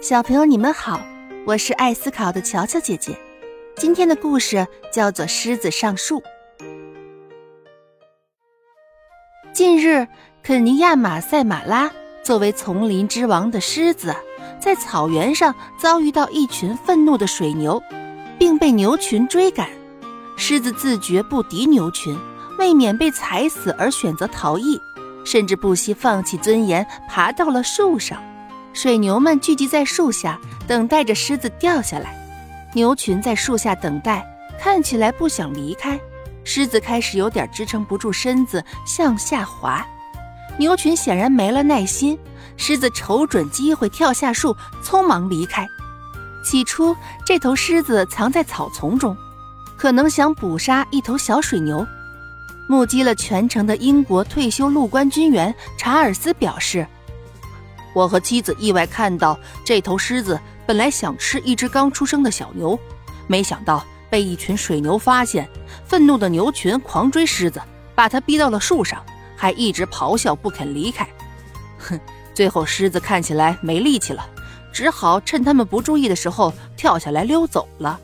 小朋友，你们好，我是爱思考的乔乔姐姐。今天的故事叫做《狮子上树》。近日，肯尼亚马赛马拉作为丛林之王的狮子，在草原上遭遇到一群愤怒的水牛，并被牛群追赶。狮子自觉不敌牛群，为免被踩死而选择逃逸，甚至不惜放弃尊严，爬到了树上。水牛们聚集在树下，等待着狮子掉下来。牛群在树下等待，看起来不想离开。狮子开始有点支撑不住身子，向下滑。牛群显然没了耐心，狮子瞅准机会跳下树，匆忙离开。起初，这头狮子藏在草丛中，可能想捕杀一头小水牛。目击了全程的英国退休陆官军员查尔斯表示。我和妻子意外看到这头狮子本来想吃一只刚出生的小牛，没想到被一群水牛发现，愤怒的牛群狂追狮子，把它逼到了树上，还一直咆哮不肯离开。哼，最后狮子看起来没力气了，只好趁他们不注意的时候跳下来溜走了。